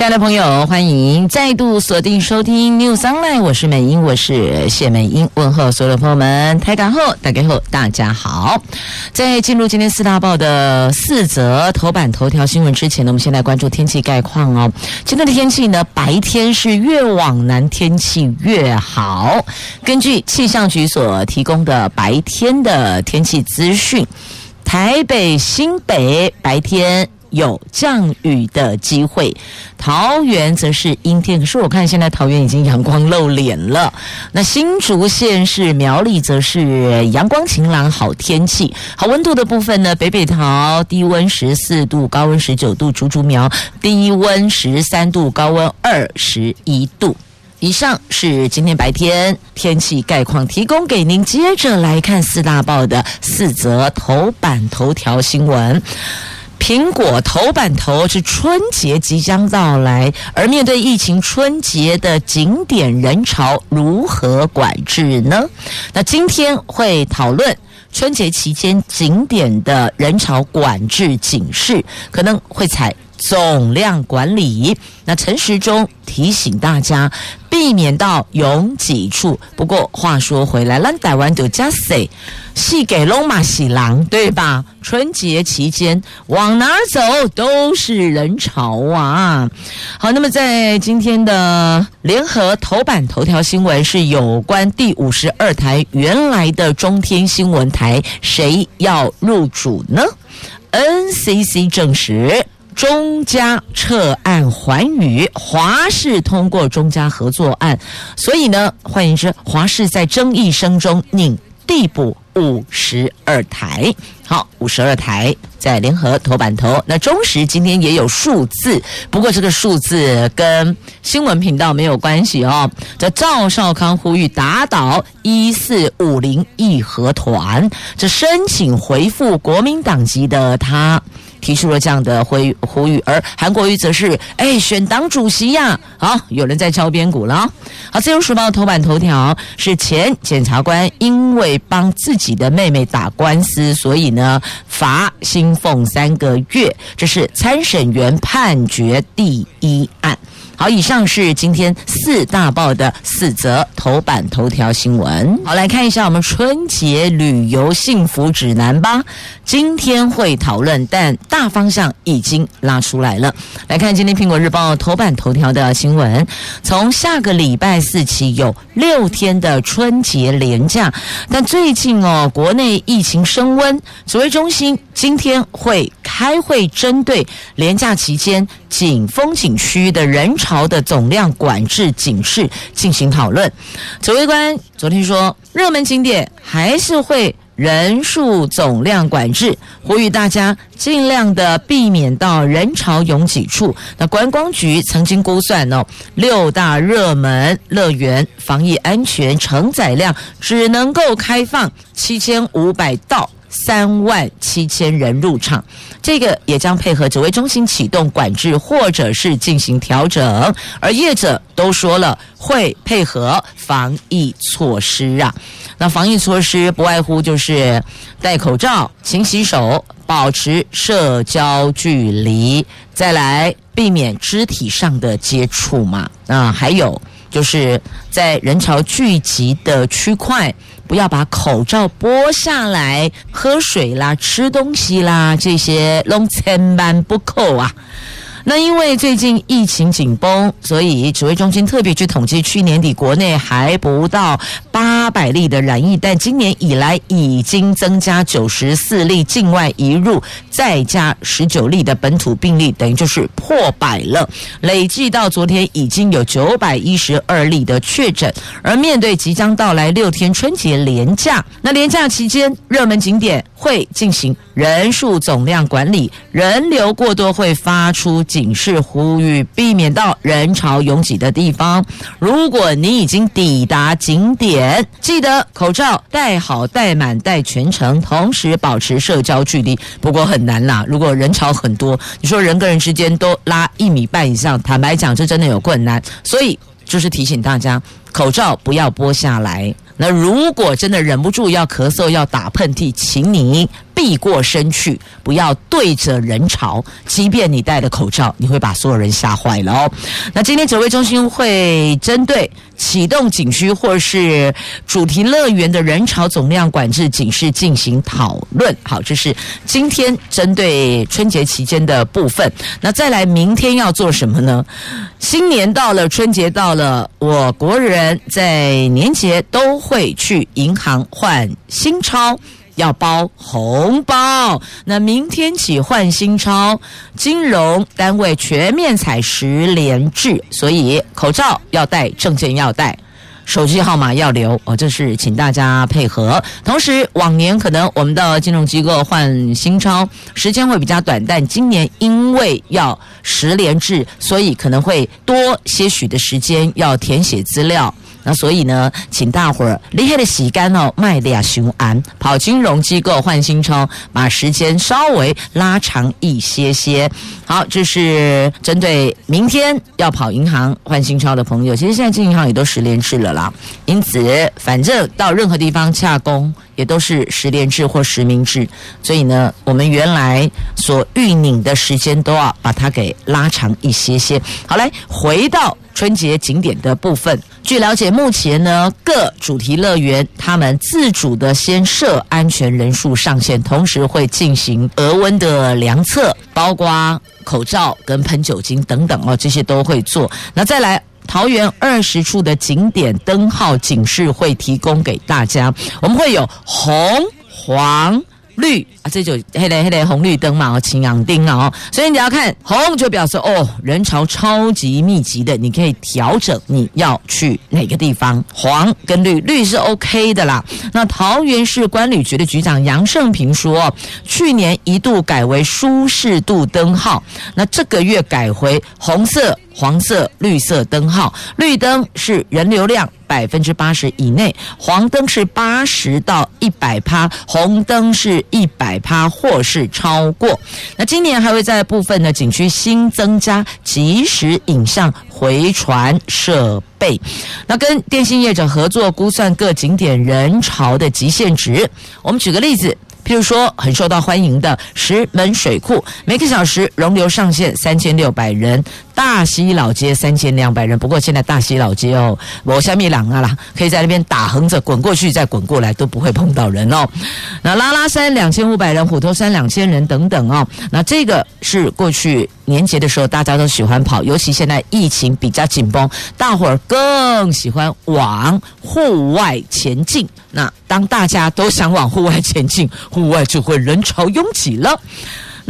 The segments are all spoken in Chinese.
亲爱的朋友，欢迎再度锁定收听 News Online，我是美英，我是谢美英，问候所有的朋友们，台港后，大家后，大家好。在进入今天四大报的四则头版头条新闻之前呢，我们先来关注天气概况哦。今天的天气呢，白天是越往南天气越好。根据气象局所提供的白天的天气资讯，台北、新北白天。有降雨的机会，桃园则是阴天。可是我看现在桃园已经阳光露脸了。那新竹县市苗栗则是阳光晴朗，好天气。好温度的部分呢，北北桃低温十四度，高温十九度；竹竹苗低温十三度，高温二十一度。以上是今天白天天气概况，提供给您。接着来看四大报的四则头版头条新闻。苹果头版头是春节即将到来，而面对疫情，春节的景点人潮如何管制呢？那今天会讨论春节期间景点的人潮管制警示，可能会采总量管理。那陈时中提醒大家，避免到拥挤处。不过话说回来，咱台湾就加塞细给龙马喜郎，对吧？春节期间往哪儿走都是人潮啊。好，那么在今天的联合头版头条新闻是有关第五十二台原来的中天新闻台，谁要入主呢？NCC 证实。中嘉撤案还羽，华视通过中嘉合作案，所以呢，换言之，华视在争议声中拟递补五十二台。好，五十二台在联合头版头。那中时今天也有数字，不过这个数字跟新闻频道没有关系哦。这赵少康呼吁打倒一四五零义和团，这申请回复国民党籍的他。提出了这样的呼呼吁，而韩国瑜则是哎选党主席呀、好，有人在敲边鼓了。好，自由时报头版头条是前检察官因为帮自己的妹妹打官司，所以呢罚薪俸三个月，这是参审员判决第一案。好，以上是今天四大报的四则头版头条新闻。好，来看一下我们春节旅游幸福指南吧。今天会讨论，但大方向已经拉出来了。来看今天苹果日报头版头条的新闻：从下个礼拜四起有六天的春节连假，但最近哦，国内疫情升温，指挥中心今天会开会，针对连假期间景风景区的人潮。的总量管制警示进行讨论。指挥官昨天说，热门景点还是会人数总量管制，呼吁大家尽量的避免到人潮拥挤处。那观光局曾经估算哦，六大热门乐园防疫安全承载量只能够开放七千五百道。三万七千人入场，这个也将配合指挥中心启动管制，或者是进行调整。而业者都说了会配合防疫措施啊。那防疫措施不外乎就是戴口罩、勤洗手、保持社交距离，再来避免肢体上的接触嘛。啊，还有就是在人潮聚集的区块。不要把口罩剥下来，喝水啦、吃东西啦，这些拢千万不扣啊。那因为最近疫情紧绷，所以指挥中心特别去统计，去年底国内还不到八百例的染疫，但今年以来已经增加九十四例境外移入，再加十九例的本土病例，等于就是破百了。累计到昨天已经有九百一十二例的确诊。而面对即将到来六天春节连假，那连假期间热门景点会进行人数总量管理，人流过多会发出警示呼吁，避免到人潮拥挤的地方。如果你已经抵达景点，记得口罩戴好、戴满、戴全程，同时保持社交距离。不过很难啦，如果人潮很多，你说人跟人之间都拉一米半以上，坦白讲，这真的有困难。所以就是提醒大家，口罩不要剥下来。那如果真的忍不住要咳嗽、要打喷嚏，请你避过身去，不要对着人潮。即便你戴了口罩，你会把所有人吓坏了哦。那今天指挥中心会针对启动景区或是主题乐园的人潮总量管制警示进行讨论。好，这是今天针对春节期间的部分。那再来，明天要做什么呢？新年到了，春节到了，我国人在年节都会去银行换新钞，要包红包。那明天起换新钞，金融单位全面采十连制，所以口罩要戴，证件要带。手机号码要留哦，这是请大家配合。同时，往年可能我们的金融机构换新钞时间会比较短，但今年因为要十连制，所以可能会多些许的时间要填写资料。那所以呢，请大伙儿厉害的洗干哦，卖俩雄安跑金融机构换新钞，把时间稍微拉长一些些。好，这是针对明天要跑银行换新钞的朋友。其实现在进银行也都实联制了啦，因此反正到任何地方洽公也都是实联制或实名制。所以呢，我们原来所预拟的时间都要把它给拉长一些些。好，来回到。春节景点的部分，据了解，目前呢各主题乐园他们自主的先设安全人数上限，同时会进行额温的量测，包括口罩跟喷酒精等等哦，这些都会做。那再来，桃园二十处的景点灯号警示会提供给大家，我们会有红黄。绿啊，这就黑嘞黑嘞红绿灯嘛，哦，青阳灯啊，哦，所以你要看红就表示哦，人潮超级密集的，你可以调整你要去哪个地方。黄跟绿，绿是 OK 的啦。那桃园市观旅局的局长杨胜平说，去年一度改为舒适度灯号，那这个月改回红色。黄色、绿色灯号，绿灯是人流量百分之八十以内，黄灯是八十到一百趴，红灯是一百趴或是超过。那今年还会在部分的景区新增加即时影像回传设备，那跟电信业者合作估算各景点人潮的极限值。我们举个例子。譬如说，很受到欢迎的石门水库，每个小时容流上限三千六百人；大溪老街三千两百人。不过现在大溪老街哦，我下面两个啦，可以在那边打横着滚过去，再滚过来都不会碰到人哦。那拉拉山两千五百人，虎头山两千人等等哦。那这个是过去年节的时候大家都喜欢跑，尤其现在疫情比较紧绷，大伙儿更喜欢往户外前进。那当大家都想往户外前进，户外就会人潮拥挤了。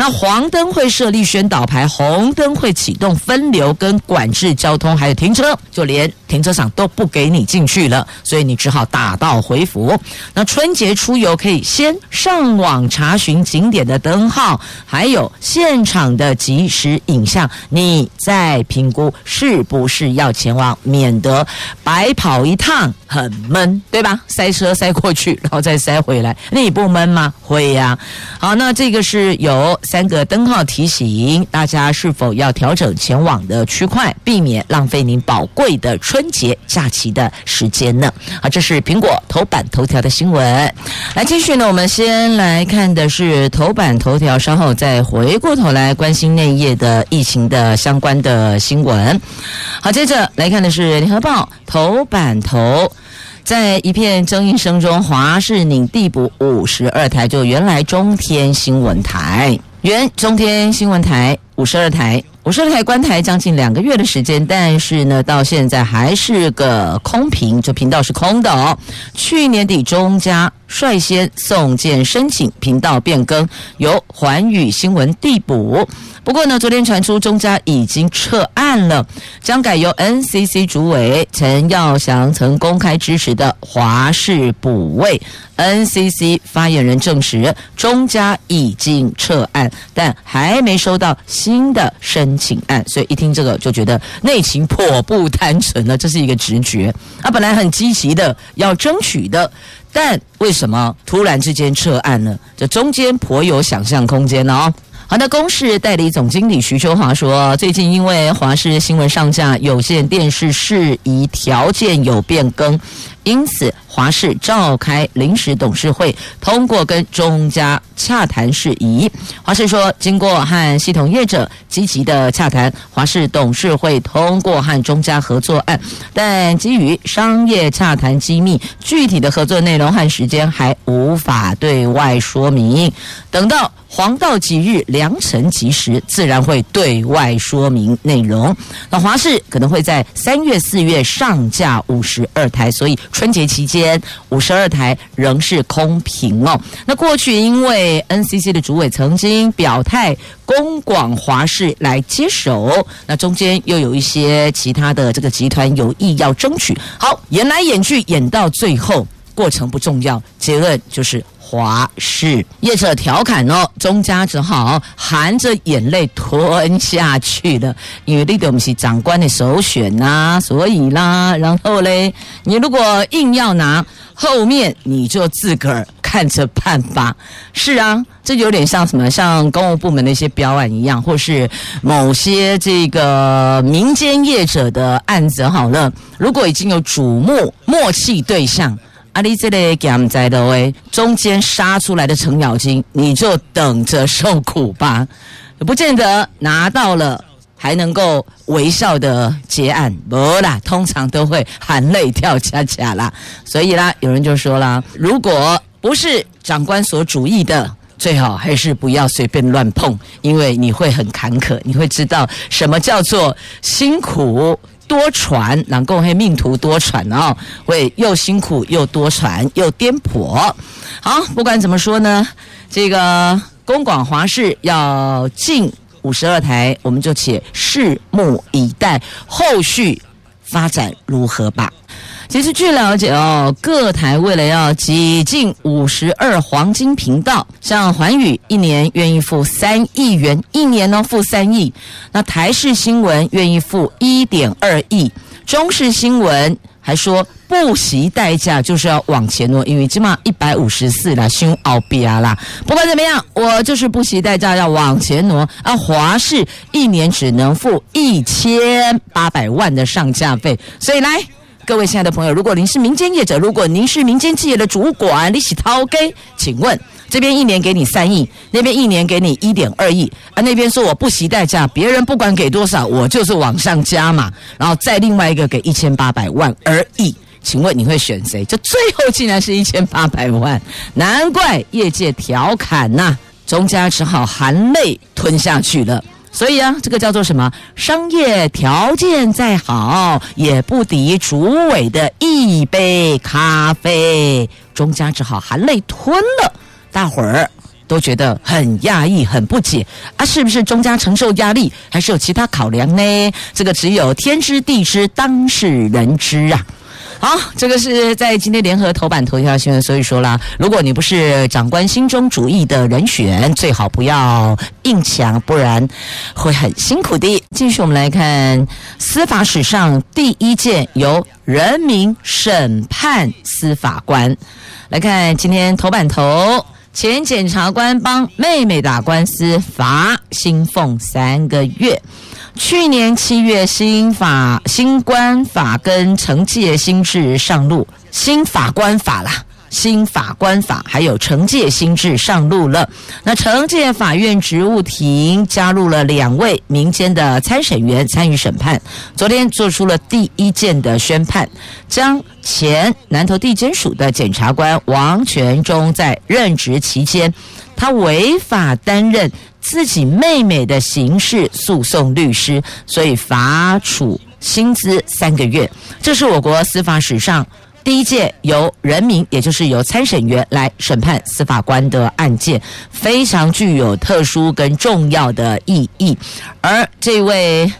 那黄灯会设立宣导牌，红灯会启动分流跟管制交通，还有停车，就连停车场都不给你进去了，所以你只好打道回府。那春节出游可以先上网查询景点的灯号，还有现场的即时影像，你再评估是不是要前往，免得白跑一趟很闷，对吧？塞车塞过去，然后再塞回来，那你不闷吗？会呀。好，那这个是有。三个灯号提醒大家是否要调整前往的区块，避免浪费您宝贵的春节假期的时间呢？好，这是苹果头版头条的新闻。来继续呢，我们先来看的是头版头条，稍后再回过头来关心内页的疫情的相关的新闻。好，接着来看的是联合报头版头，在一片争议声中，华视拟递补五十二台，就原来中天新闻台。原中天新闻台五十二台，五五十二台关台将近两个月的时间，但是呢，到现在还是个空屏，这频道是空的哦。去年底中家率先送件申请频道变更，由环宇新闻递补。不过呢，昨天传出中家已经撤案了，将改由 NCC 主委陈耀祥曾公开支持的华视补位。NCC 发言人证实，中家已经撤案，但还没收到新的申请案。所以一听这个就觉得内情颇不单纯了，这是一个直觉。啊，本来很积极的要争取的，但为什么突然之间撤案呢？这中间颇有想象空间哦。好的，公视代理总经理徐秋华说，最近因为华视新闻上架有线电视事宜条件有变更，因此华视召开临时董事会，通过跟中嘉洽谈事宜。华视说，经过和系统业者积极的洽谈，华视董事会通过和中嘉合作案，但基于商业洽谈机密，具体的合作内容和时间还无法对外说明。等到黄道吉日良辰吉时，自然会对外说明内容。那华视可能会在三月、四月上架五十二台，所以春节期间五十二台仍是空屏哦。那过去因为 NCC 的主委曾经表态，公广华视来接手，那中间又有一些其他的这个集团有意要争取。好，演来演去，演到最后，过程不重要，结论就是。华氏业者调侃哦，中嘉只好含着眼泪吞下去了，因为你都不是长官的首选呐、所以啦，然后嘞，你如果硬要拿后面，你就自个儿看着办吧。是啊，这有点像什么，像公务部门的一些标案一样，或是某些这个民间业者的案子好了，如果已经有瞩目默契对象。阿里这里给在的喂，中间杀出来的程咬金，你就等着受苦吧，不见得拿到了还能够微笑的结案，不啦，通常都会含泪跳恰恰啦。所以啦，有人就说啦，如果不是长官所主意的，最好还是不要随便乱碰，因为你会很坎坷，你会知道什么叫做辛苦。多舛，能够黑命途多舛哦，会又辛苦又多舛又颠簸。好，不管怎么说呢，这个公广华视要进五十二台，我们就且拭目以待，后续发展如何吧。其实据了解哦，各台为了要挤进五十二黄金频道，像寰宇一年愿意付三亿元，一年呢付三亿。那台视新闻愿意付一点二亿，中视新闻还说不惜代价就是要往前挪，因为起码一百五十四啦，凶奥比亚啦。不管怎么样，我就是不惜代价要往前挪。啊，华视一年只能付一千八百万的上架费，所以来。各位亲爱的朋友，如果您是民间业者，如果您是民间企业的主管，你是掏给，请问这边一年给你三亿，那边一年给你一点二亿，啊，那边说我不惜代价，别人不管给多少，我就是往上加嘛，然后再另外一个给一千八百万而已，请问你会选谁？这最后竟然是一千八百万，难怪业界调侃呐，中家只好含泪吞下去了。所以啊，这个叫做什么？商业条件再好，也不敌主委的一杯咖啡。钟家只好含泪吞了。大伙儿都觉得很讶异，很不解啊，是不是钟家承受压力，还是有其他考量呢？这个只有天知地知，当事人知啊。好，这个是在今天联合头版头条新闻，所以说啦，如果你不是长官心中主义的人选，最好不要硬抢，不然会很辛苦的。继续，我们来看司法史上第一件由人民审判司法官。来看今天头版头，前检察官帮妹妹打官司，罚新俸三个月。去年七月，新法、新官法跟惩戒新制上路，新法官法啦，新法官法还有惩戒新制上路了。那惩戒法院职务庭加入了两位民间的参审员参与审判，昨天做出了第一件的宣判，将前南投地检署的检察官王全忠在任职期间，他违法担任自己妹妹的刑事诉讼律师，所以罚处薪资三个月。这是我国司法史上。第一届由人民，也就是由参审员来审判司法官的案件，非常具有特殊跟重要的意义。而这位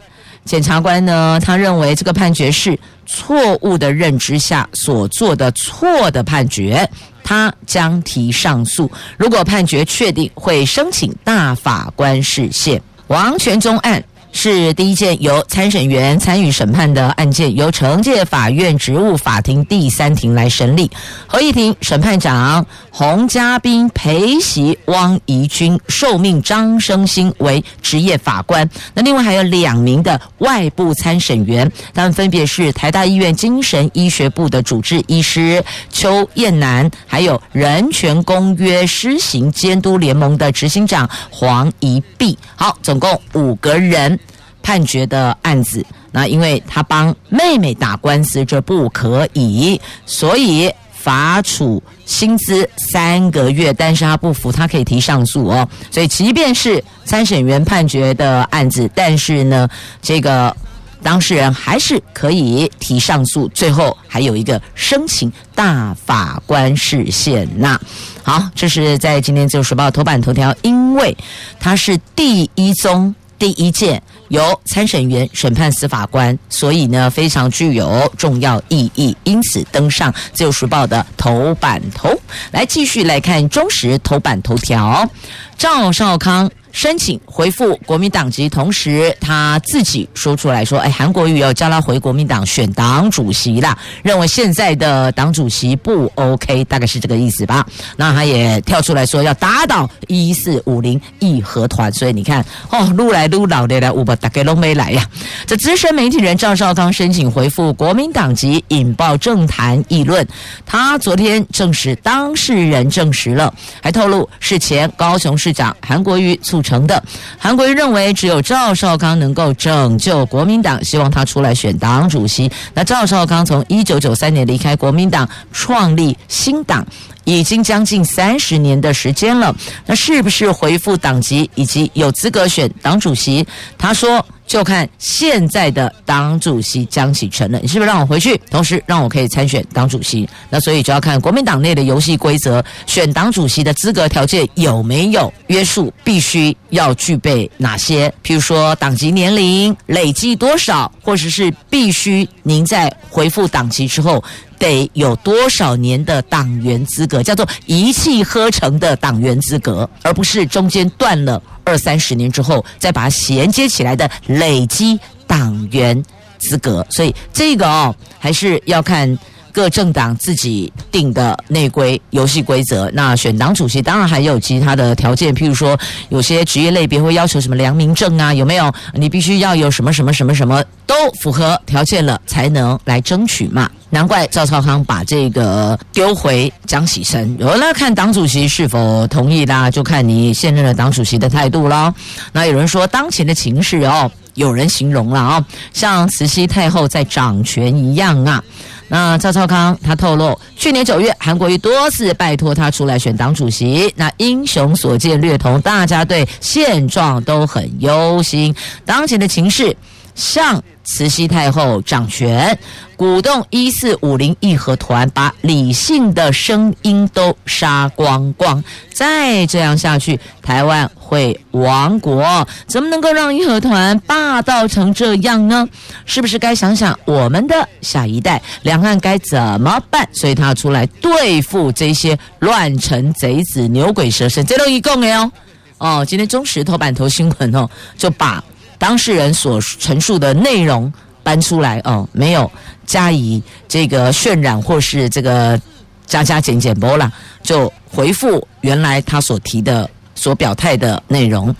检察官呢，他认为这个判决是错误的认知下所做的错的判决，他将提上诉。如果判决确定，会申请大法官释宪。王全忠案。是第一件由参审员参与审判的案件，由惩戒法院职务法庭第三庭来审理。合议庭审判长洪家斌陪席汪怡君受命张生新为职业法官。那另外还有两名的外部参审员，他们分别是台大医院精神医学部的主治医师邱燕南，还有人权公约施行监督联盟的执行长黄宜碧。好，总共五个人。判决的案子，那因为他帮妹妹打官司，这不可以，所以罚处薪资三个月。但是他不服，他可以提上诉哦。所以即便是参审员判决的案子，但是呢，这个当事人还是可以提上诉。最后还有一个申请大法官释宪。那好，这是在今天《自由时报》头版头条，因为他是第一宗。第一件由参审员审判司法官，所以呢非常具有重要意义，因此登上《自由时报》的头版头。来继续来看中时头版头条，赵少康。申请回复国民党籍，同时他自己说出来说：“哎，韩国瑜要叫他回国民党选党主席啦，认为现在的党主席不 OK，大概是这个意思吧。”那他也跳出来说要打倒一四五零义和团，所以你看哦，撸来撸老的来，我把大概都没来呀。这资深媒体人赵少康申请回复国民党籍，引爆政坛议论。他昨天证实当事人证实了，还透露是前高雄市长韩国瑜促成的，韩国瑜认为只有赵少康能够拯救国民党，希望他出来选党主席。那赵少康从一九九三年离开国民党，创立新党，已经将近三十年的时间了。那是不是回复党籍以及有资格选党主席？他说。就看现在的党主席江启臣了，你是不是让我回去，同时让我可以参选党主席？那所以就要看国民党内的游戏规则，选党主席的资格条件有没有约束，必须要具备哪些？譬如说党籍年龄累计多少，或者是必须您在回复党籍之后。得有多少年的党员资格，叫做一气呵成的党员资格，而不是中间断了二三十年之后再把它衔接起来的累积党员资格。所以这个哦，还是要看各政党自己定的内规游戏规则。那选党主席当然还有其他的条件，譬如说有些职业类别会要求什么良民证啊，有没有？你必须要有什么什么什么什么都符合条件了，才能来争取嘛。难怪赵少康把这个丢回江启臣，有了看党主席是否同意啦，就看你现任的党主席的态度了。那有人说，当前的情势哦，有人形容了啊，像慈禧太后在掌权一样啊。那赵少康他透露，去年九月，韩国瑜多次拜托他出来选党主席，那英雄所见略同，大家对现状都很忧心。当前的情势。向慈禧太后掌权，鼓动一四五零义和团，把理性的声音都杀光光。再这样下去，台湾会亡国。怎么能够让义和团霸道成这样呢？是不是该想想我们的下一代，两岸该怎么办？所以他出来对付这些乱臣贼子、牛鬼蛇神。这都一共的哦。哦，今天中时头版头新闻哦，就把。当事人所陈述的内容搬出来哦，没有加以这个渲染或是这个加加减减波啦，就回复原来他所提的、所表态的内容。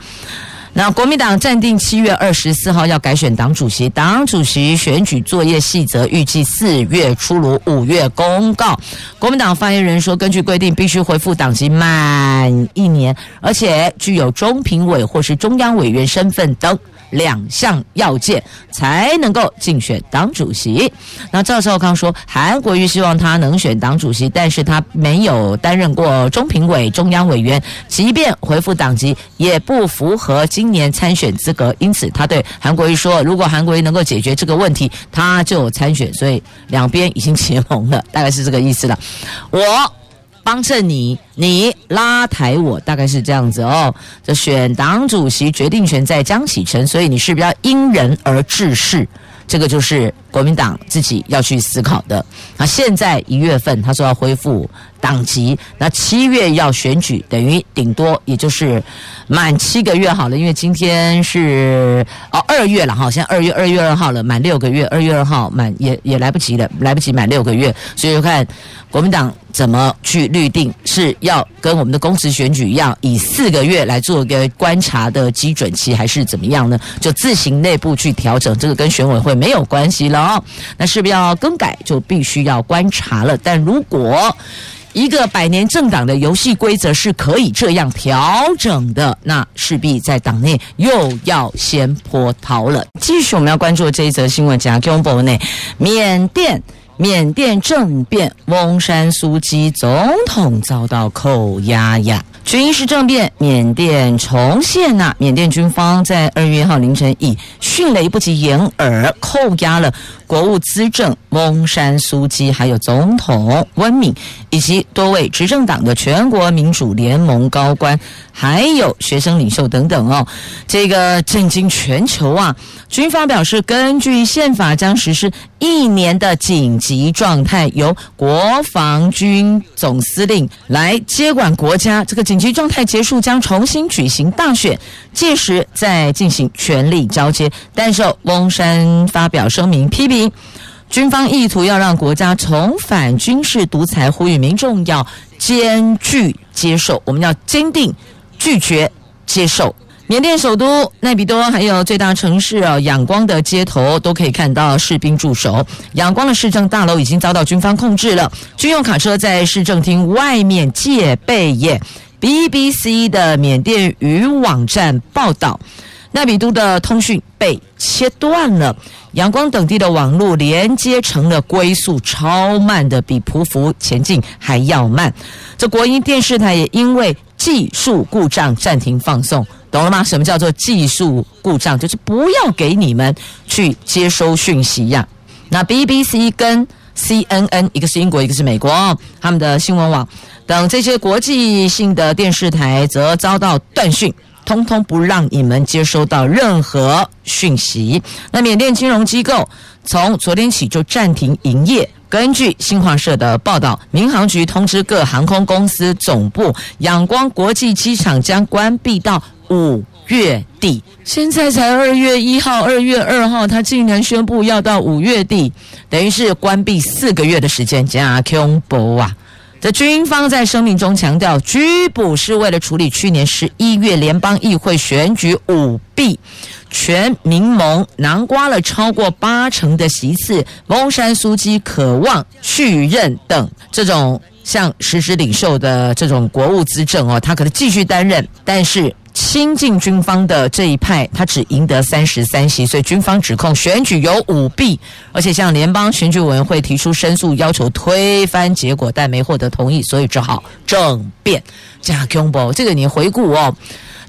那国民党暂定七月二十四号要改选党主席，党主席选举作业细则预计四月出炉，五月公告。国民党发言人说，根据规定，必须回复党籍满一年，而且具有中评委或是中央委员身份等。两项要件才能够竞选党主席。那赵少康说，韩国瑜希望他能选党主席，但是他没有担任过中评委、中央委员，即便恢复党籍，也不符合今年参选资格。因此，他对韩国瑜说，如果韩国瑜能够解决这个问题，他就参选。所以，两边已经结盟了，大概是这个意思了。我。帮衬你，你拉抬我，大概是这样子哦。这选党主席决定权在江启臣，所以你是不是要因人而治事？这个就是国民党自己要去思考的。那现在一月份他说要恢复党籍，那七月要选举，等于顶多也就是满七个月好了。因为今天是哦二月了哈，现在二月二月二号了，满六个月，二月二号满也也来不及了，来不及满六个月，所以就看国民党怎么去律定，是要跟我们的公职选举一样，以四个月来做一个观察的基准期，还是怎么样呢？就自行内部去调整，这个跟选委会没有关系了哦。那是不是要更改，就必须要观察了。但如果一个百年政党的游戏规则是可以这样调整的，那势必在党内又要先波涛了。继续，我们要关注这一则新闻，讲中国内缅甸缅甸政变，翁山苏姬总统遭到扣押呀。军事政变，缅甸重现呐、啊！缅甸军方在二月一号凌晨以迅雷不及掩耳扣押了国务资政翁山苏姬，还有总统温敏以及多位执政党的全国民主联盟高官，还有学生领袖等等哦。这个震惊全球啊！军方表示，根据宪法将实施一年的紧急状态，由国防军总司令来接管国家。这个紧急状态结束，将重新举行大选，届时再进行权力交接。但是翁山发表声明批评军方意图要让国家重返军事独裁，呼吁民众要坚决接受，我们要坚定拒绝接受。缅甸首都奈比多，还有最大城市啊仰光的街头，都可以看到士兵驻守。仰光的市政大楼已经遭到军方控制了，军用卡车在市政厅外面戒备耶。BBC 的缅甸语网站报道，奈比都的通讯被切断了，阳光等地的网络连接成了龟速超慢的，比匍匐前进还要慢。这国营电视台也因为技术故障暂停放送。懂了吗？什么叫做技术故障？就是不要给你们去接收讯息呀。那 BBC 跟 CNN，一个是英国，一个是美国，他们的新闻网等这些国际性的电视台则遭到断讯，通通不让你们接收到任何讯息。那缅甸金融机构从昨天起就暂停营业。根据新华社的报道，民航局通知各航空公司总部，仰光国际机场将关闭到五月底。现在才二月一号、二月二号，他竟然宣布要到五月底，等于是关闭四个月的时间。加恐怖啊！这军方在声明中强调，拘捕是为了处理去年十一月联邦议会选举舞弊。全民盟囊括了超过八成的席次，翁山苏姬渴望续任等这种像实施领袖的这种国务资政哦，他可能继续担任，但是亲近军方的这一派他只赢得三十三席，所以军方指控选举有舞弊，而且向联邦选举委员会提出申诉，要求推翻结果，但没获得同意，所以只好政变。加恐怖，这个你回顾哦，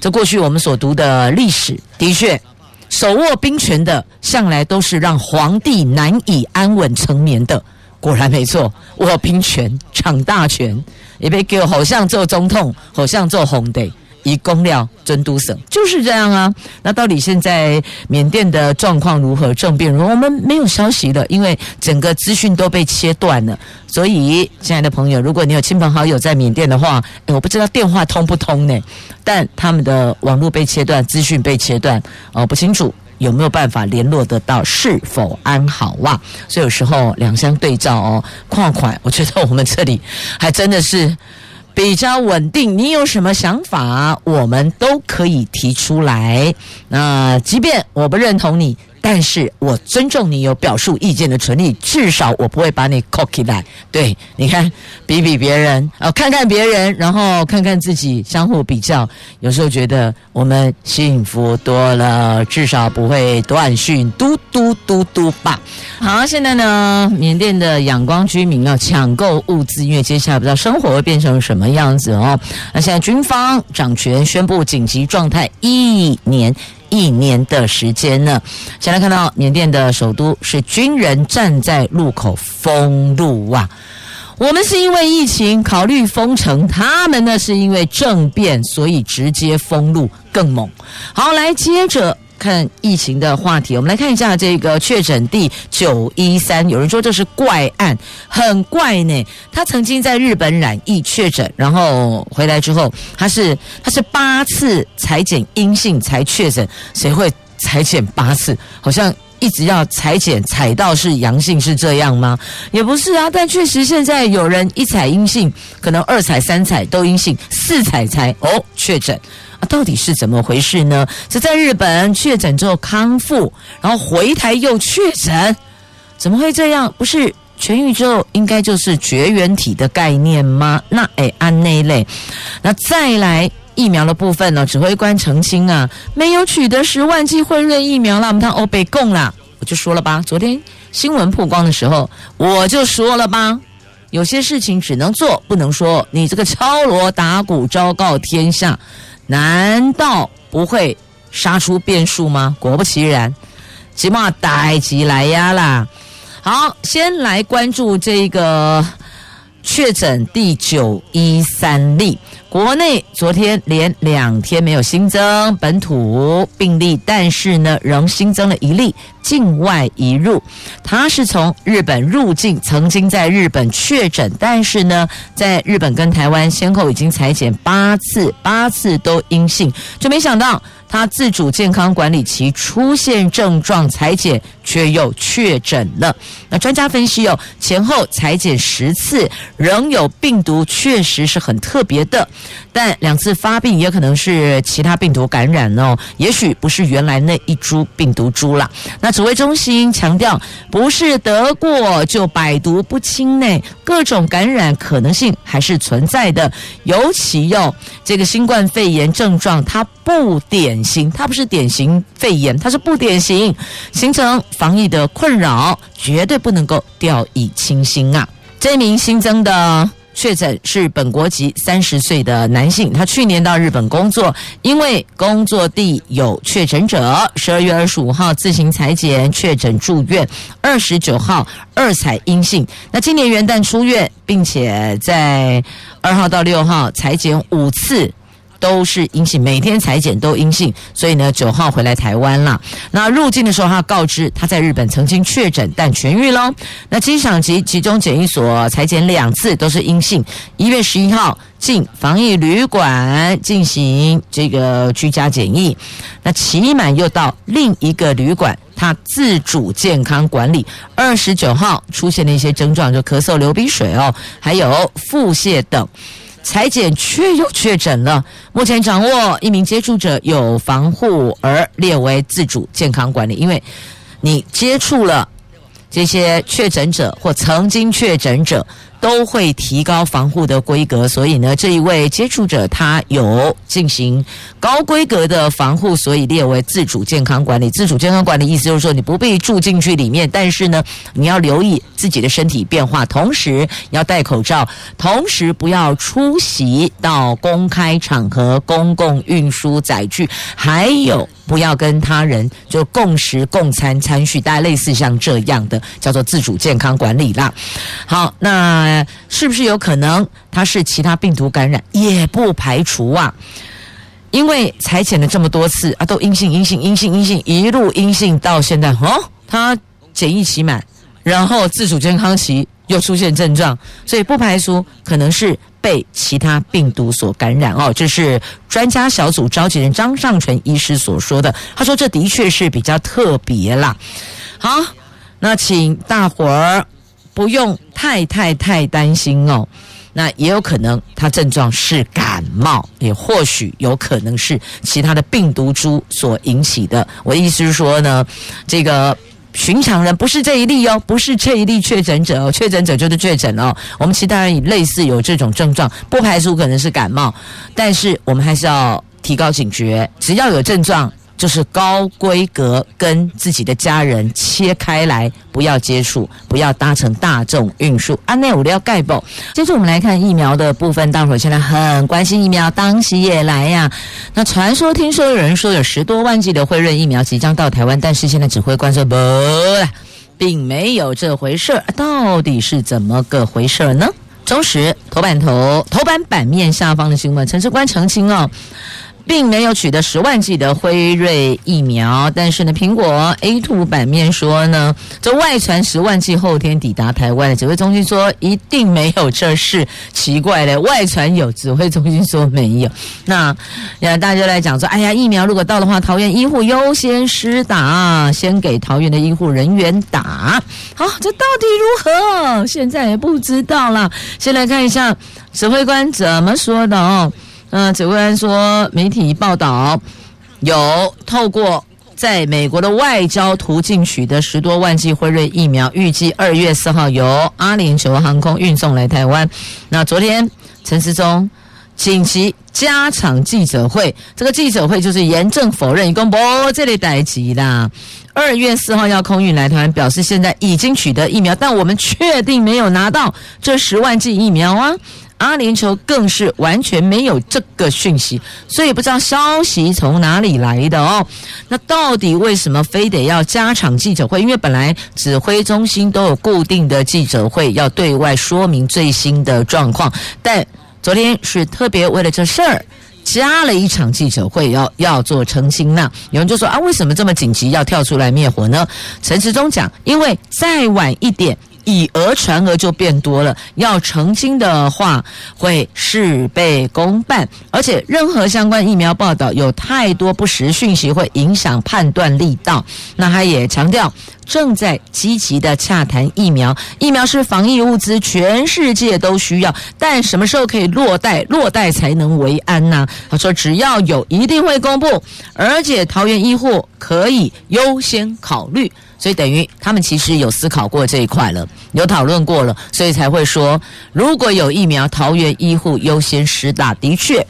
这过去我们所读的历史的确。手握兵权的，向来都是让皇帝难以安稳成眠的。果然没错，握兵权、掌大权，也被给好像做总统，好像做皇帝，以公料尊都省，就是这样啊。那到底现在缅甸的状况如何？政变如何？我们没有消息了，因为整个资讯都被切断了。所以，亲爱的朋友，如果你有亲朋好友在缅甸的话，我不知道电话通不通呢？但他们的网络被切断，资讯被切断，哦，不清楚有没有办法联络得到，是否安好哇？所以有时候两相对照哦，况款，我觉得我们这里还真的是比较稳定。你有什么想法，我们都可以提出来。那即便我不认同你。但是我尊重你有表述意见的权利，至少我不会把你扣起来。对，你看，比比别人，哦，看看别人，然后看看自己，相互比较，有时候觉得我们幸福多了，至少不会断讯，嘟嘟嘟嘟吧。好，现在呢，缅甸的仰光居民要抢购物资，因为接下来不知道生活会变成什么样子哦。那现在军方掌权，宣布紧急状态一年。一年的时间呢，先来看到缅甸的首都是军人站在路口封路哇。我们是因为疫情考虑封城，他们呢是因为政变，所以直接封路更猛。好，来接着。看疫情的话题，我们来看一下这个确诊第九一三。有人说这是怪案，很怪呢。他曾经在日本染疫确诊，然后回来之后，他是他是八次采检阴性才确诊。谁会采检八次？好像一直要采检采到是阳性，是这样吗？也不是啊。但确实现在有人一采阴性，可能二采三采都阴性，四采才哦确诊。到底是怎么回事呢？是在日本确诊之后康复，然后回台又确诊，怎么会这样？不是痊愈之后应该就是绝缘体的概念吗？那诶，按那类，那再来疫苗的部分呢？指挥官澄清啊，没有取得十万剂辉瑞疫苗啦，我们看欧北共啦，我就说了吧，昨天新闻曝光的时候我就说了吧，有些事情只能做不能说，你这个敲锣打鼓昭告天下。难道不会杀出变数吗？果不其然，起码逮起来呀啦！好，先来关注这个确诊第九一三例。国内昨天连两天没有新增本土病例，但是呢，仍新增了一例境外移入。他是从日本入境，曾经在日本确诊，但是呢，在日本跟台湾先后已经采检八次，八次都阴性，就没想到。他自主健康管理期出现症状，采检却又确诊了。那专家分析哦，前后采检十次仍有病毒，确实是很特别的。但两次发病也可能是其他病毒感染哦，也许不是原来那一株病毒株了。那指挥中心强调，不是得过就百毒不侵呢，各种感染可能性还是存在的。尤其哟、这个新冠肺炎症状它不典。型，它不是典型肺炎，它是不典型，形成防疫的困扰，绝对不能够掉以轻心啊！这名新增的确诊是本国籍三十岁的男性，他去年到日本工作，因为工作地有确诊者，十二月二十五号自行采检确诊住院，二十九号二采阴性，那今年元旦出院，并且在二号到六号裁剪五次。都是阴性，每天采检都阴性，所以呢，九号回来台湾了。那入境的时候，他告知他在日本曾经确诊，但痊愈喽。那机场及集中检疫所采检两次都是阴性。一月十一号进防疫旅馆进行这个居家检疫，那期满又到另一个旅馆，他自主健康管理。二十九号出现了一些症状，就咳嗽、流鼻水哦，还有腹泻等。裁剪却又确诊了，目前掌握一名接触者有防护而列为自主健康管理，因为你接触了这些确诊者或曾经确诊者。都会提高防护的规格，所以呢，这一位接触者他有进行高规格的防护，所以列为自主健康管理。自主健康管理意思就是说，你不必住进去里面，但是呢，你要留意自己的身体变化，同时要戴口罩，同时不要出席到公开场合、公共运输载具，还有。不要跟他人就共食共餐餐叙，大概类似像这样的叫做自主健康管理啦。好，那是不是有可能他是其他病毒感染？也不排除啊，因为采检了这么多次啊，都阴性、阴性、阴性、阴性，一路阴性到现在哦，他检疫期满，然后自主健康期又出现症状，所以不排除可能是。被其他病毒所感染哦，这是专家小组召集人张尚淳医师所说的。他说：“这的确是比较特别啦。”好，那请大伙儿不用太太太担心哦。那也有可能他症状是感冒，也或许有可能是其他的病毒株所引起的。我的意思是说呢，这个寻常人不是这一例哦，不是这一例确诊者哦，确诊者就是确诊哦。我们其他人也类似有这种症状，不排除可能是感冒，但是我们还是要提高警觉，只要有症状。就是高规格跟自己的家人切开来，不要接触，不要搭乘大众运输。安内我都要盖报。接着我们来看疫苗的部分，大伙现在很关心疫苗，当时也来呀。那传说听说有人说有十多万剂的辉瑞疫苗即将到台湾，但是现在指挥官说不，并没有这回事。到底是怎么个回事呢？中时头版头头版版面下方的新闻，陈时官澄清哦。并没有取得十万剂的辉瑞疫苗，但是呢，苹果 A2 版面说呢，这外传十万剂后天抵达台湾的指挥中心说一定没有这事，奇怪嘞，外传有，指挥中心说没有。那大家来讲说，哎呀，疫苗如果到的话，桃园医护优先施打，先给桃园的医护人员打。好，这到底如何？现在也不知道了。先来看一下指挥官怎么说的哦。嗯，指挥官说，媒体报道有透过在美国的外交途径取得十多万剂辉瑞疫苗，预计二月四号由阿联酋航空运送来台湾。那昨天陈时中紧急加场记者会，这个记者会就是严正否认，一共不这里待机啦。二月四号要空运来台湾，表示现在已经取得疫苗，但我们确定没有拿到这十万剂疫苗啊。阿联酋更是完全没有这个讯息，所以不知道消息从哪里来的哦。那到底为什么非得要加场记者会？因为本来指挥中心都有固定的记者会要对外说明最新的状况，但昨天是特别为了这事儿加了一场记者会要，要做澄清。那有人就说啊，为什么这么紧急要跳出来灭火呢？陈时中讲，因为再晚一点。以讹传讹就变多了，要澄清的话会事倍功半，而且任何相关疫苗报道有太多不实讯息，会影响判断力道。那他也强调，正在积极的洽谈疫苗，疫苗是防疫物资，全世界都需要，但什么时候可以落袋，落袋才能为安呢？他说只要有，一定会公布，而且桃园医护可以优先考虑。所以等于他们其实有思考过这一块了，有讨论过了，所以才会说，如果有疫苗，桃园医护优先施打。的确。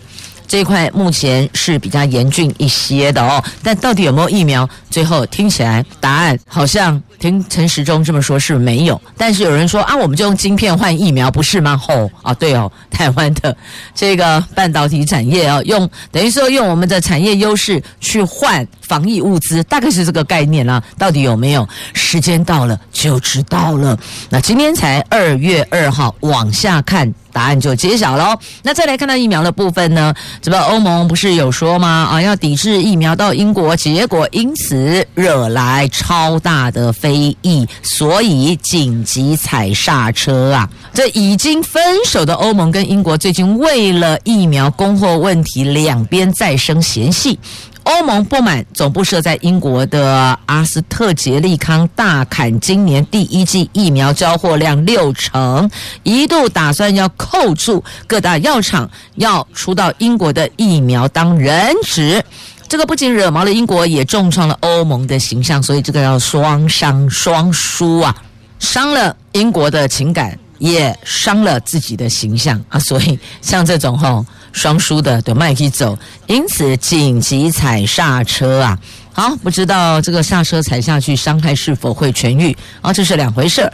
这一块目前是比较严峻一些的哦，但到底有没有疫苗？最后听起来答案好像听陈时中这么说是没有，但是有人说啊，我们就用晶片换疫苗，不是吗？吼 啊，对哦，台湾的这个半导体产业啊，用等于说用我们的产业优势去换防疫物资，大概是这个概念啦。到底有没有？时间到了就知道了。那今天才二月二号，往下看。答案就揭晓喽。那再来看到疫苗的部分呢？这个欧盟不是有说吗？啊，要抵制疫苗到英国，结果因此惹来超大的非议，所以紧急踩刹车啊！这已经分手的欧盟跟英国最近为了疫苗供货问题，两边再生嫌隙。欧盟不满总部设在英国的阿斯特捷利康大砍今年第一季疫苗交货量六成，一度打算要扣住各大药厂要出到英国的疫苗当人质。这个不仅惹毛了英国，也重创了欧盟的形象，所以这个要双伤双输啊，伤了英国的情感，也伤了自己的形象啊。所以像这种吼。双输的都麦可以走，因此紧急踩刹车啊！好，不知道这个刹车踩下去，伤害是否会痊愈？啊，这是两回事。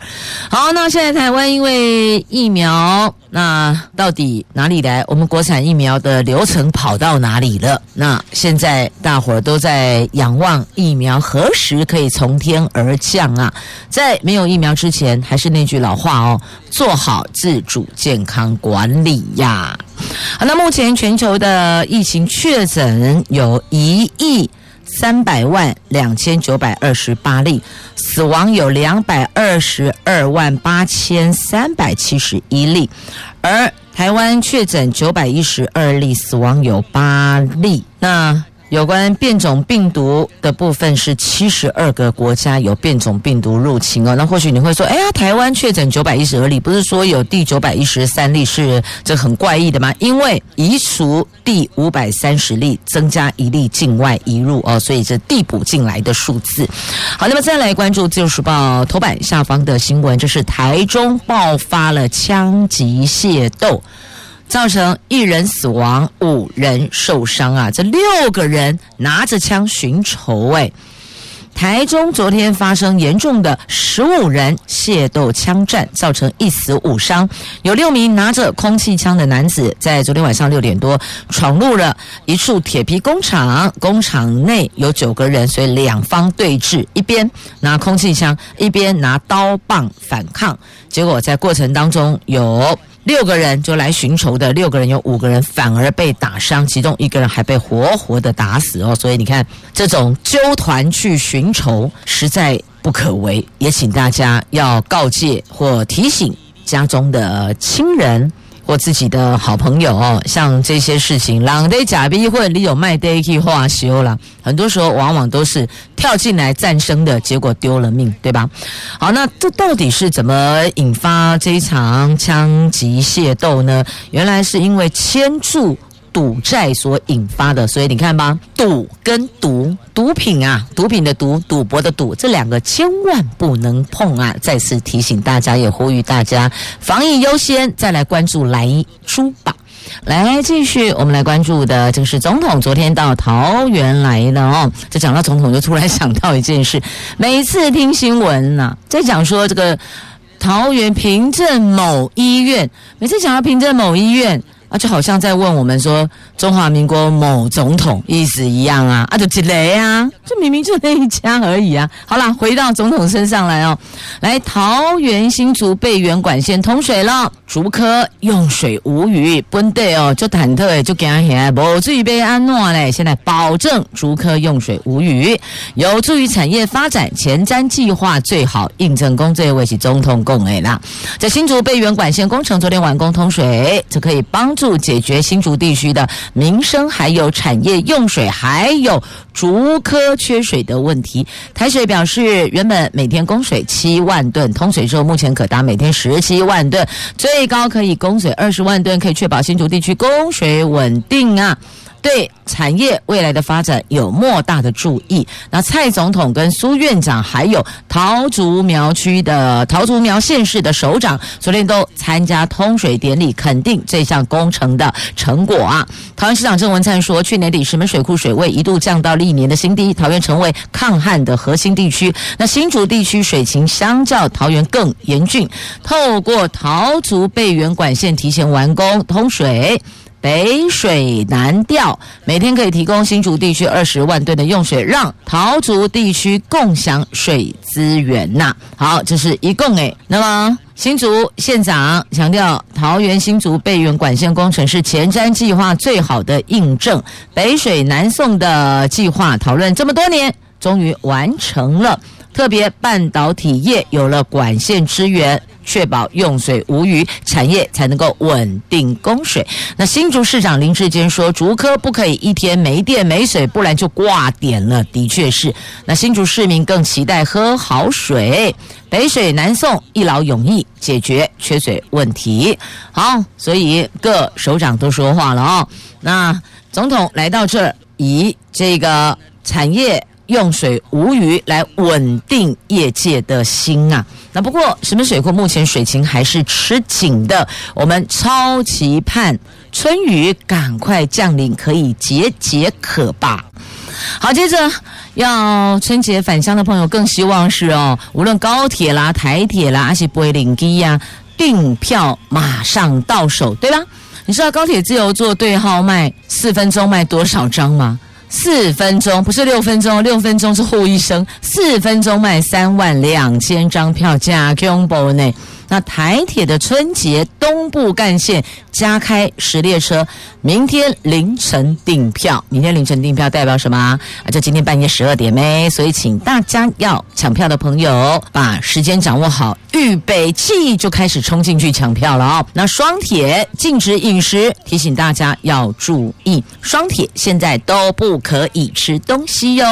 好，那现在台湾因为疫苗，那到底哪里来？我们国产疫苗的流程跑到哪里了？那现在大伙儿都在仰望疫苗何时可以从天而降啊！在没有疫苗之前，还是那句老话哦，做好自主健康管理呀。好，那目前全球的疫情确诊有一亿三百万两千九百二十八例，死亡有两百二十二万八千三百七十一例，而台湾确诊九百一十二例，死亡有八例。那有关变种病毒的部分是七十二个国家有变种病毒入侵哦。那或许你会说，哎呀，台湾确诊九百一十二例，不是说有第九百一十三例是这很怪异的吗？因为移除第五百三十例，增加一例境外移入哦，所以这递补进来的数字。好，那么再来关注《自由时报》头版下方的新闻，这是台中爆发了枪击械斗。造成一人死亡，五人受伤啊！这六个人拿着枪寻仇，哎，台中昨天发生严重的十五人械斗枪战，造成一死五伤。有六名拿着空气枪的男子，在昨天晚上六点多闯入了一处铁皮工厂，工厂内有九个人，所以两方对峙，一边拿空气枪，一边拿刀棒反抗。结果在过程当中有。六个人就来寻仇的，六个人有五个人反而被打伤，其中一个人还被活活的打死哦。所以你看，这种纠团去寻仇实在不可为，也请大家要告诫或提醒家中的亲人。我自己的好朋友哦，像这些事情，狼的假逼混，你有卖 day 去化修了。很多时候往往都是跳进来战胜的，结果丢了命，对吧？好，那这到底是怎么引发这一场枪击械斗呢？原来是因为牵住。赌债所引发的，所以你看吧，赌跟毒，毒品啊，毒品的毒，赌博的赌，这两个千万不能碰啊！再次提醒大家，也呼吁大家防疫优先，再来关注莱猪吧。来，继续，我们来关注的就是总统昨天到桃园来的哦。这讲到总统，就突然想到一件事，每次听新闻呐、在讲说这个桃园平镇某医院，每次讲到平镇某医院。啊，就好像在问我们说中华民国某总统意思一样啊，啊，就几雷啊，这明明就那一家而已啊。好啦，回到总统身上来哦，来桃园新竹备源管线通水了，竹科用水无虞，本地哦就忐忑就惊吓，无至于被安诺嘞。现在保证竹科用水无虞，有助于产业发展，前瞻计划最好印证工作为是总统共诶啦。在新竹备源管线工程昨天完工通水，就可以帮。助解决新竹地区的民生，还有产业用水，还有竹科缺水的问题。台水表示，原本每天供水七万吨，通水之后目前可达每天十七万吨，最高可以供水二十万吨，可以确保新竹地区供水稳定啊。对产业未来的发展有莫大的助益。那蔡总统跟苏院长，还有桃竹苗区的桃竹苗县市的首长，昨天都参加通水典礼，肯定这项工程的成果啊。桃园市长郑文灿说，去年底石门水库水位一度降到历年的新低，桃园成为抗旱的核心地区。那新竹地区水情相较桃园更严峻，透过桃竹备源管线提前完工通水。北水南调，每天可以提供新竹地区二十万吨的用水，让桃竹地区共享水资源呐。好，这是一共诶。那么新竹县长强调，桃园新竹备源管线工程是前瞻计划最好的印证。北水南送的计划讨论这么多年，终于完成了。特别半导体业有了管线支援。确保用水无虞，产业才能够稳定供水。那新竹市长林智坚说，竹科不可以一天没电没水，不然就挂点了。的确是。那新竹市民更期待喝好水，北水南送，一劳永逸解决缺水问题。好，所以各首长都说话了哦。那总统来到这儿，以这个产业。用水无虞来稳定业界的心啊！那不过石门水库目前水情还是吃紧的，我们超期盼春雨赶快降临，可以解解渴吧。好，接着要春节返乡的朋友更希望是哦，无论高铁啦、台铁啦，还是不会领机呀，订票马上到手，对吧？你知道高铁自由座对号卖四分钟卖多少张吗？四分钟不是六分钟，六分钟是护一生。四分钟卖三万两千张票价，恐怖呢！那台铁的春节东部干线加开十列车，明天凌晨订票。明天凌晨订票代表什么啊？就今天半夜十二点没？所以请大家要抢票的朋友把时间掌握好，预备起就开始冲进去抢票了哦。那双铁禁止饮食，提醒大家要注意，双铁现在都不可以吃东西哟。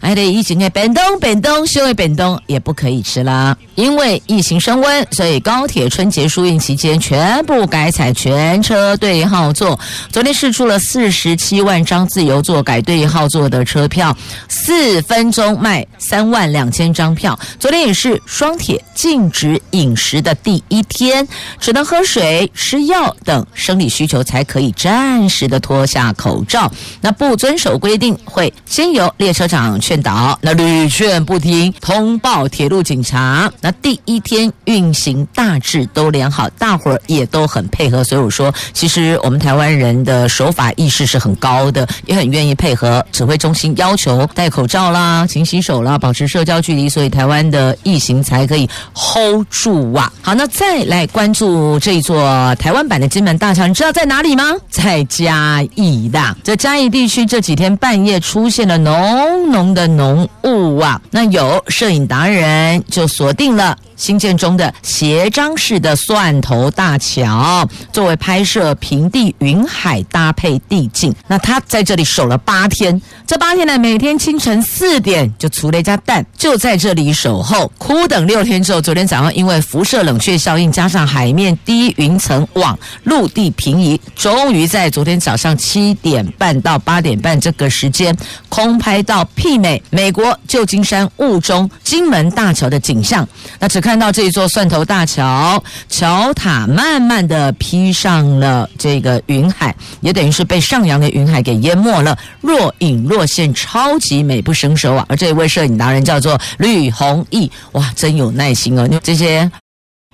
还得疫情的变动，变动，修的变动也不可以吃啦，因为疫情升温，所以高铁春节疏运期间全部改采全车对号座。昨天试出了四十七万张自由座改对号座的车票，四分钟卖三万两千张票。昨天也是双铁禁止饮食的第一天，只能喝水、吃药等生理需求才可以暂时的脱下口罩。那不遵守规定，会先由列车长劝导，那屡劝不听，通报铁路警察。第一天运行大致都良好，大伙儿也都很配合。所以我说，其实我们台湾人的守法意识是很高的，也很愿意配合指挥中心要求戴口罩啦、勤洗手啦、保持社交距离，所以台湾的疫情才可以 hold 住啊。好，那再来关注这座台湾版的金门大桥，你知道在哪里吗？在嘉义的。这嘉义地区这几天半夜出现了浓浓的浓雾啊，那有摄影达人就锁定了。新建中的斜张式的蒜头大桥，作为拍摄平地云海搭配地景。那他在这里守了八天，这八天呢，每天清晨四点就出了一家蛋，就在这里守候，苦等六天之后，昨天早上因为辐射冷却效应，加上海面低云层往陆地平移，终于在昨天早上七点半到八点半这个时间，空拍到媲美美国旧金山雾中金门大桥的景象。那这。看到这座蒜头大桥，桥塔慢慢的披上了这个云海，也等于是被上扬的云海给淹没了，若隐若现，超级美不胜收啊！而这位摄影达人叫做吕弘毅，哇，真有耐心哦，因为这些。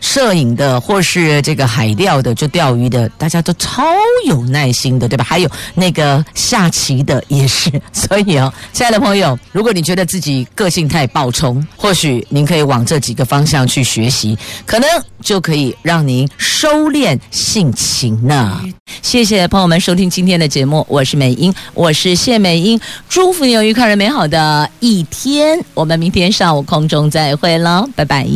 摄影的或是这个海钓的，就钓鱼的，大家都超有耐心的，对吧？还有那个下棋的也是。所以哦，亲爱的朋友，如果你觉得自己个性太暴冲，或许您可以往这几个方向去学习，可能就可以让您收敛性情呢。谢谢朋友们收听今天的节目，我是美英，我是谢美英，祝福你有愉快而美好的一天。我们明天上午空中再会了，拜拜。